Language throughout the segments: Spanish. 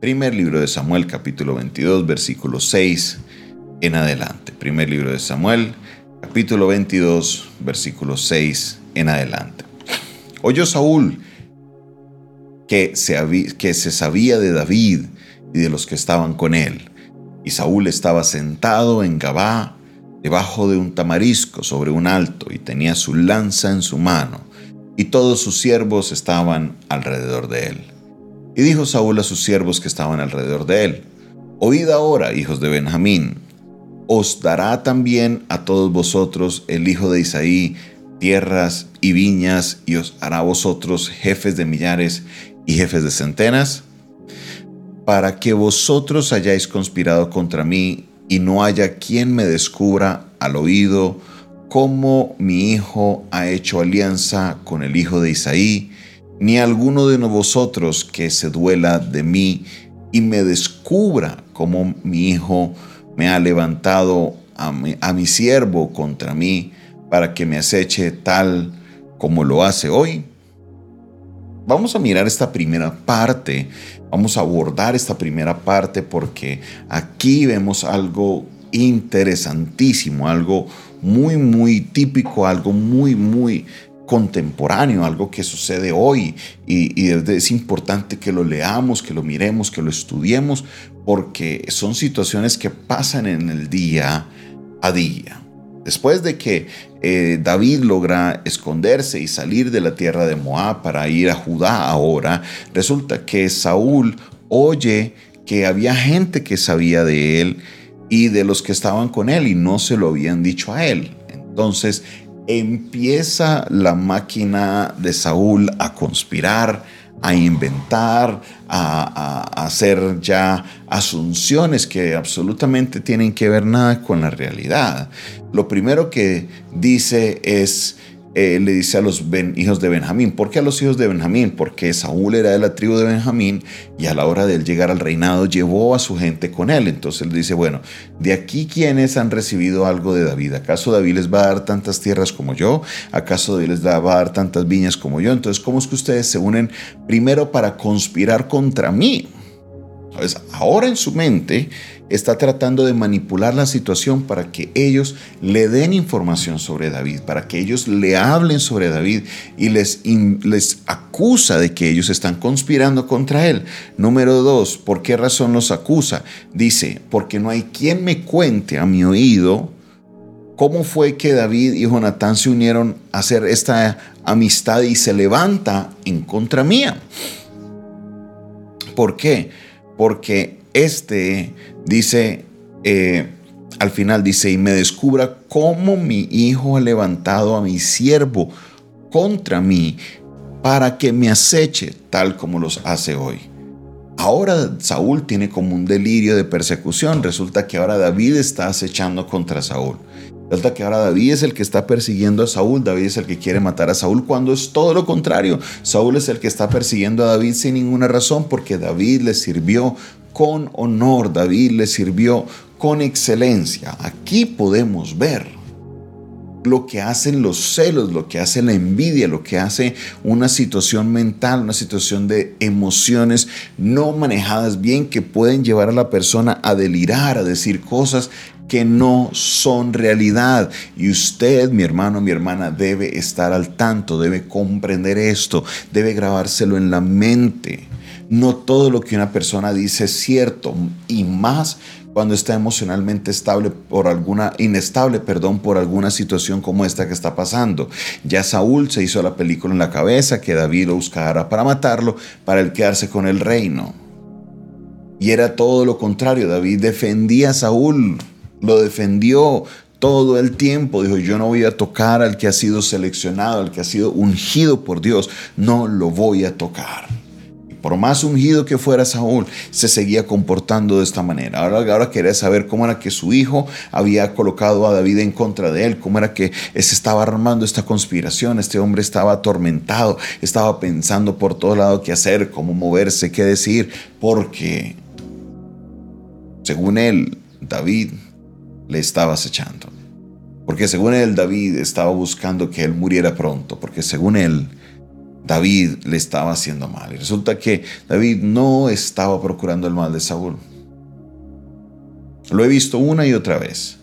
Primer libro de Samuel, capítulo 22, versículo 6 en adelante. Primer libro de Samuel, capítulo 22, versículo 6 en adelante. Oyó Saúl que se, que se sabía de David y de los que estaban con él. Y Saúl estaba sentado en Gabá, debajo de un tamarisco sobre un alto, y tenía su lanza en su mano, y todos sus siervos estaban alrededor de él. Y dijo Saúl a sus siervos que estaban alrededor de él, Oíd ahora, hijos de Benjamín, os dará también a todos vosotros el hijo de Isaí tierras y viñas, y os hará vosotros jefes de millares y jefes de centenas, para que vosotros hayáis conspirado contra mí y no haya quien me descubra al oído cómo mi hijo ha hecho alianza con el hijo de Isaí, ni alguno de vosotros que se duela de mí y me descubra cómo mi hijo me ha levantado a mi, a mi siervo contra mí para que me aceche tal como lo hace hoy. Vamos a mirar esta primera parte, vamos a abordar esta primera parte porque aquí vemos algo interesantísimo, algo muy, muy típico, algo muy, muy contemporáneo, algo que sucede hoy y, es importante que lo leamos, que lo miremos, que lo estudiemos, porque son situaciones que pasan en el día a día. Después de que eh, David logra esconderse y salir de la tierra de Moab para ir a Judá ahora, resulta que Saúl oye que había gente que sabía de él y de los que estaban con él y no se lo habían dicho a él. Entonces empieza la máquina de Saúl a conspirar, a inventar, a, hacer ya asunciones que absolutamente tienen que ver nada con la realidad. Lo primero que dice es, eh, le dice a los hijos de Benjamín. ¿Por qué a los hijos de Benjamín? Porque Saúl era de la tribu de Benjamín y a la hora de él llegar al reinado llevó a su gente con él. Entonces él dice, bueno, de aquí quienes han recibido algo de David. ¿Acaso David les va a dar tantas tierras como yo? ¿Acaso David les va a dar tantas viñas como yo? Entonces, ¿cómo es que ustedes se unen primero para conspirar contra mí? Ahora en su mente está tratando de manipular la situación para que ellos le den información sobre David, para que ellos le hablen sobre David y les, les acusa de que ellos están conspirando contra él. Número dos, ¿por qué razón los acusa? Dice, porque no hay quien me cuente a mi oído cómo fue que David y Jonatán se unieron a hacer esta amistad y se levanta en contra mía. ¿Por qué? Porque este dice, eh, al final dice, y me descubra cómo mi hijo ha levantado a mi siervo contra mí para que me aceche tal como los hace hoy. Ahora Saúl tiene como un delirio de persecución. Resulta que ahora David está acechando contra Saúl. Resulta que ahora David es el que está persiguiendo a Saúl, David es el que quiere matar a Saúl, cuando es todo lo contrario. Saúl es el que está persiguiendo a David sin ninguna razón, porque David le sirvió con honor, David le sirvió con excelencia. Aquí podemos ver lo que hacen los celos, lo que hace la envidia, lo que hace una situación mental, una situación de emociones no manejadas bien que pueden llevar a la persona a delirar, a decir cosas que no son realidad. Y usted, mi hermano, mi hermana, debe estar al tanto, debe comprender esto, debe grabárselo en la mente. No todo lo que una persona dice es cierto y más cuando está emocionalmente estable por alguna inestable, perdón, por alguna situación como esta que está pasando. Ya Saúl se hizo la película en la cabeza que David lo buscara para matarlo, para el quedarse con el reino. Y era todo lo contrario, David defendía a Saúl, lo defendió todo el tiempo. Dijo, yo no voy a tocar al que ha sido seleccionado, al que ha sido ungido por Dios, no lo voy a tocar por más ungido que fuera Saúl, se seguía comportando de esta manera. Ahora, quería saber cómo era que su hijo había colocado a David en contra de él, cómo era que se estaba armando esta conspiración, este hombre estaba atormentado, estaba pensando por todo lado qué hacer, cómo moverse, qué decir, porque según él, David le estaba acechando. Porque según él, David estaba buscando que él muriera pronto, porque según él, David le estaba haciendo mal. Y resulta que David no estaba procurando el mal de Saúl. Lo he visto una y otra vez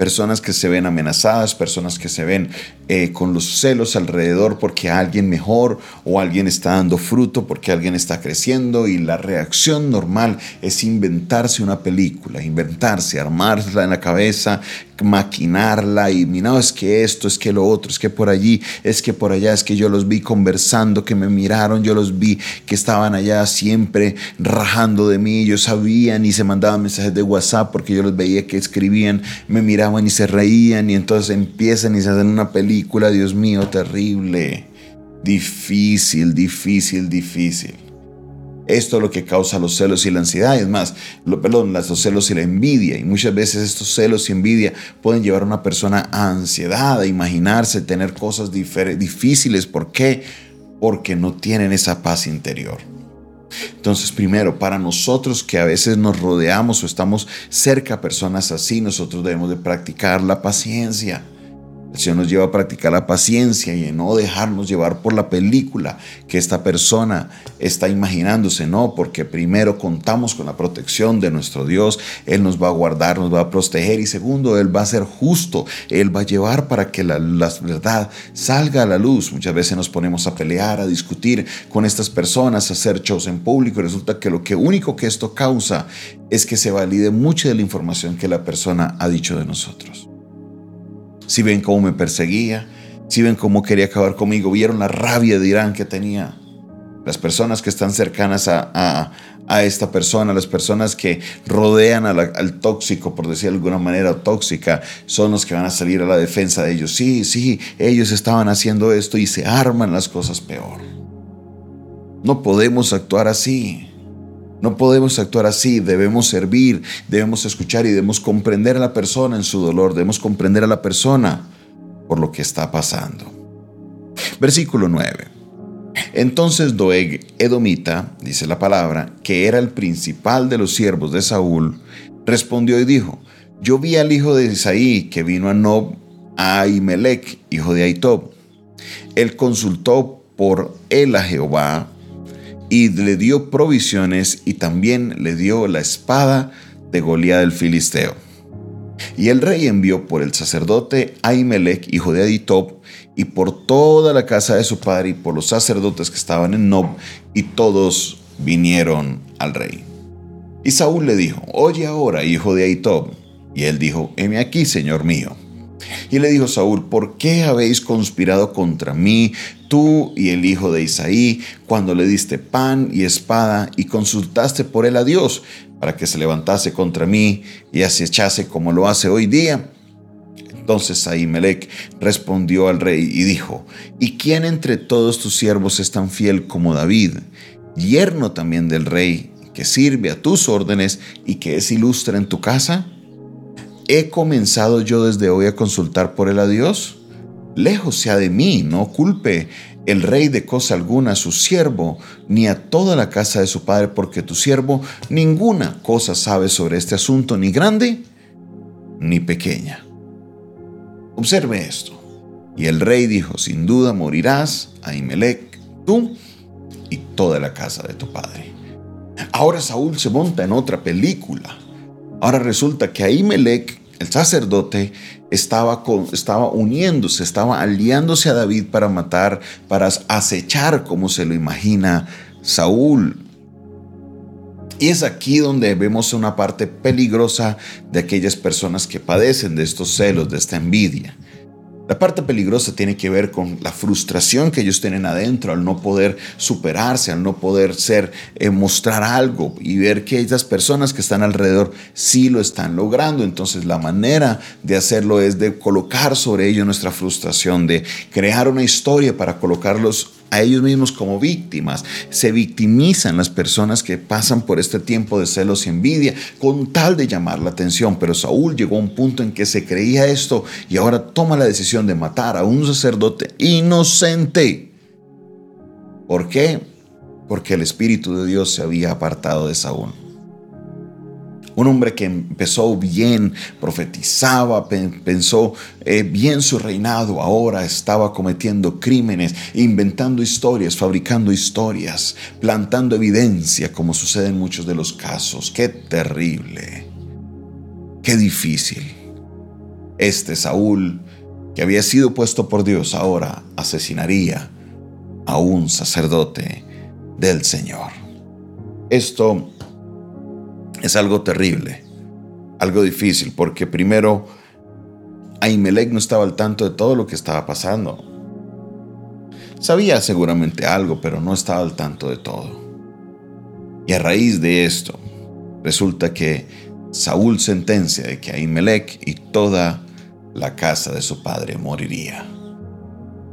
personas que se ven amenazadas, personas que se ven eh, con los celos alrededor porque alguien mejor o alguien está dando fruto, porque alguien está creciendo y la reacción normal es inventarse una película, inventarse, armarla en la cabeza, maquinarla y no, es que esto, es que lo otro, es que por allí, es que por allá, es que yo los vi conversando, que me miraron, yo los vi que estaban allá siempre rajando de mí, yo sabían y se mandaban mensajes de WhatsApp porque yo los veía que escribían, me miraban y se reían y entonces empiezan y se hacen una película, Dios mío, terrible, difícil, difícil, difícil. Esto es lo que causa los celos y la ansiedad. Es más, lo, perdón, los celos y la envidia. Y muchas veces estos celos y envidia pueden llevar a una persona a ansiedad, a imaginarse, tener cosas difíciles. ¿Por qué? Porque no tienen esa paz interior. Entonces, primero, para nosotros que a veces nos rodeamos o estamos cerca a personas así, nosotros debemos de practicar la paciencia. El Señor nos lleva a practicar la paciencia y a no dejarnos llevar por la película que esta persona está imaginándose, no, porque primero contamos con la protección de nuestro Dios, Él nos va a guardar, nos va a proteger y segundo, Él va a ser justo, Él va a llevar para que la, verdad salga a la luz. Muchas veces nos ponemos a pelear, a discutir con estas personas, a hacer shows en público y resulta que lo único que esto causa es que se valide mucha de la información que la persona ha dicho de nosotros si ven cómo me perseguía, si ven cómo quería acabar conmigo, vieron la rabia de Irán que tenía. Las personas que están cercanas a, esta persona, las personas que rodean al tóxico, por decir de alguna manera tóxica, son los que van a salir a la defensa de ellos. Sí, sí, ellos estaban haciendo esto y se arman las cosas peor. No podemos actuar así. No podemos actuar así, debemos servir, debemos escuchar y debemos comprender a la persona en su dolor, debemos comprender a la persona por lo que está pasando. Versículo 9. Entonces Doeg Edomita, dice la palabra, que era el principal de los siervos de Saúl, respondió y dijo, yo vi al hijo de Isaí que vino a Nob, a Ahimelech, hijo de Aitob. Él consultó por él a Jehová y le dio provisiones y también le dio la espada de Goliat del Filisteo. Y el rey envió por el sacerdote Ahimelech, hijo de Aditob, y por toda la casa de su padre y por los sacerdotes que estaban en Nob, y todos vinieron al rey. Y Saúl le dijo, oye ahora, hijo de Ahitob. Y él dijo, heme aquí, señor mío. Y le dijo Saúl, ¿por qué habéis conspirado contra mí, tú y el hijo de Isaí, cuando le diste pan y espada y consultaste por él a Dios para que se levantase contra mí y echase como lo hace hoy día? Entonces Ahimelech respondió al rey y dijo, ¿y quién entre todos tus siervos es tan fiel como David, yerno también del rey, que sirve a tus órdenes y que es ilustre en tu casa? ¿He comenzado yo desde hoy a consultar por él a Dios? Lejos sea de mí, no culpe el rey de cosa alguna a su siervo, ni a toda la casa de su padre, porque tu siervo ninguna cosa sabe sobre este asunto, ni grande ni pequeña. Observe esto. Y el rey dijo, sin duda morirás, Ahimelech, tú y toda la casa de tu padre. Ahora Saúl se monta en otra película. Ahora resulta que Ahimelech el sacerdote estaba, estaba uniéndose, estaba aliándose a David para matar, para acechar como se lo imagina Saúl. Y es aquí donde vemos una parte peligrosa de aquellas personas que padecen de estos celos, de esta envidia. La parte peligrosa tiene que ver con la frustración que ellos tienen adentro al no poder superarse, al no poder ser, eh, mostrar algo y ver que esas personas que están alrededor sí lo están logrando. Entonces la manera de hacerlo es de colocar sobre ellos nuestra frustración, de crear una historia para colocarlos a ellos mismos como víctimas. Se victimizan las personas que pasan por este tiempo de celos y envidia con tal de llamar la atención. Pero Saúl llegó a un punto en que se creía esto y ahora toma la decisión de matar a un sacerdote inocente. ¿Por qué? Porque el Espíritu de Dios se había apartado de Saúl. Un hombre que empezó bien, profetizaba, pensó eh, bien su reinado, ahora estaba cometiendo crímenes, inventando historias, fabricando historias, plantando evidencia, como sucede en muchos de los casos. Qué terrible, qué difícil. Este Saúl, que había sido puesto por Dios, ahora asesinaría a un sacerdote del Señor. Esto es algo terrible, algo difícil, porque primero Ahimelech no estaba al tanto de todo lo que estaba pasando. Sabía seguramente algo, pero no estaba al tanto de todo. Y a raíz de esto, resulta que Saúl sentencia de que Ahimelech y toda la casa de su padre moriría.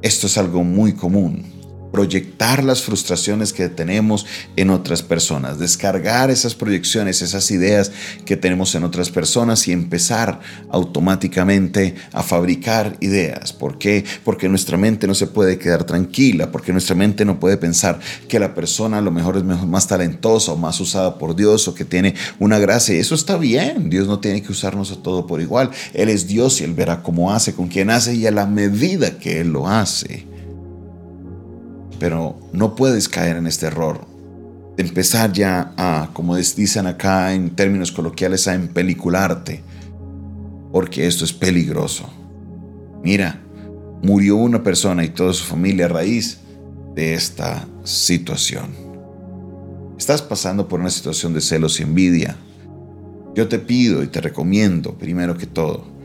Esto es algo muy común proyectar las frustraciones que tenemos en otras personas, descargar esas proyecciones, esas ideas que tenemos en otras personas y empezar automáticamente a fabricar ideas. ¿Por qué? Porque nuestra mente no se puede quedar tranquila, porque nuestra mente no puede pensar que la persona a lo mejor es más talentosa o más usada por Dios o que tiene una gracia. Y eso está bien, Dios no tiene que usarnos a todo por igual. Él es Dios y Él verá cómo hace, con quién hace y a la medida que Él lo hace. Pero no puedes caer en este error. De empezar ya a, como dicen acá en términos coloquiales, a empelicularte. Porque esto es peligroso. Mira, murió una persona y toda su familia a raíz de esta situación. Estás pasando por una situación de celos y envidia. Yo te pido y te recomiendo, primero que todo,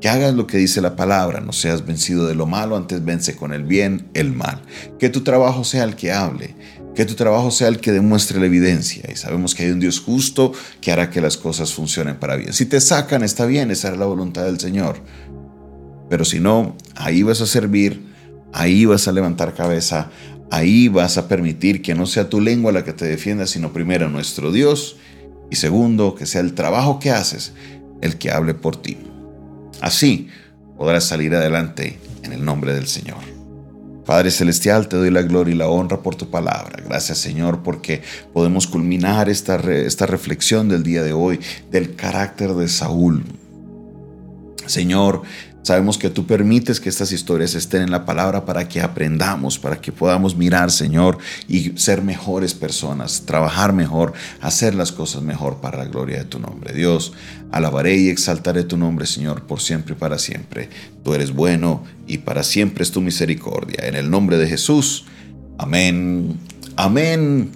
que hagas lo que dice la palabra, no seas vencido de lo malo, antes vence con el bien el mal. Que tu trabajo sea el que hable, que tu trabajo sea el que demuestre la evidencia. Y sabemos que hay un Dios justo que hará que las cosas funcionen para bien. Si te sacan, está bien, esa es la voluntad del Señor. Pero si no, ahí vas a servir, ahí vas a levantar cabeza, ahí vas a permitir que no sea tu lengua la que te defienda, sino primero nuestro Dios y segundo, que sea el trabajo que haces el que hable por ti. Así podrás salir adelante en el nombre del Señor. Padre Celestial, te doy la gloria y la honra por tu palabra. Gracias Señor porque podemos culminar esta, esta reflexión del día de hoy del carácter de Saúl. Señor, Sabemos que tú permites que estas historias estén en la palabra para que aprendamos, para que podamos mirar, Señor, y ser mejores personas, trabajar mejor, hacer las cosas mejor para la gloria de tu nombre. Dios, alabaré y exaltaré tu nombre, Señor, por siempre y para siempre. Tú eres bueno y para siempre es tu misericordia. En el nombre de Jesús. Amén, amén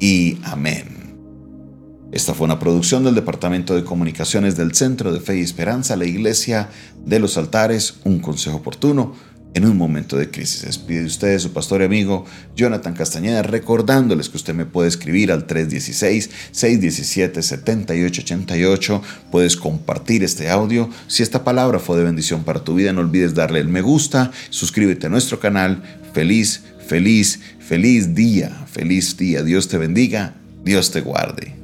y amén. Esta fue una producción del Departamento de Comunicaciones del Centro de Fe y Esperanza, la Iglesia de los Altares, un consejo oportuno en un momento de crisis. Despide de ustedes su pastor y amigo Jonathan Castañeda, recordándoles que usted me puede escribir al 316-617-7888. Puedes compartir este audio. Si esta palabra fue de bendición para tu vida, no olvides darle el me gusta, suscríbete a nuestro canal. Feliz, feliz, feliz día, feliz día. Dios te bendiga, Dios te guarde.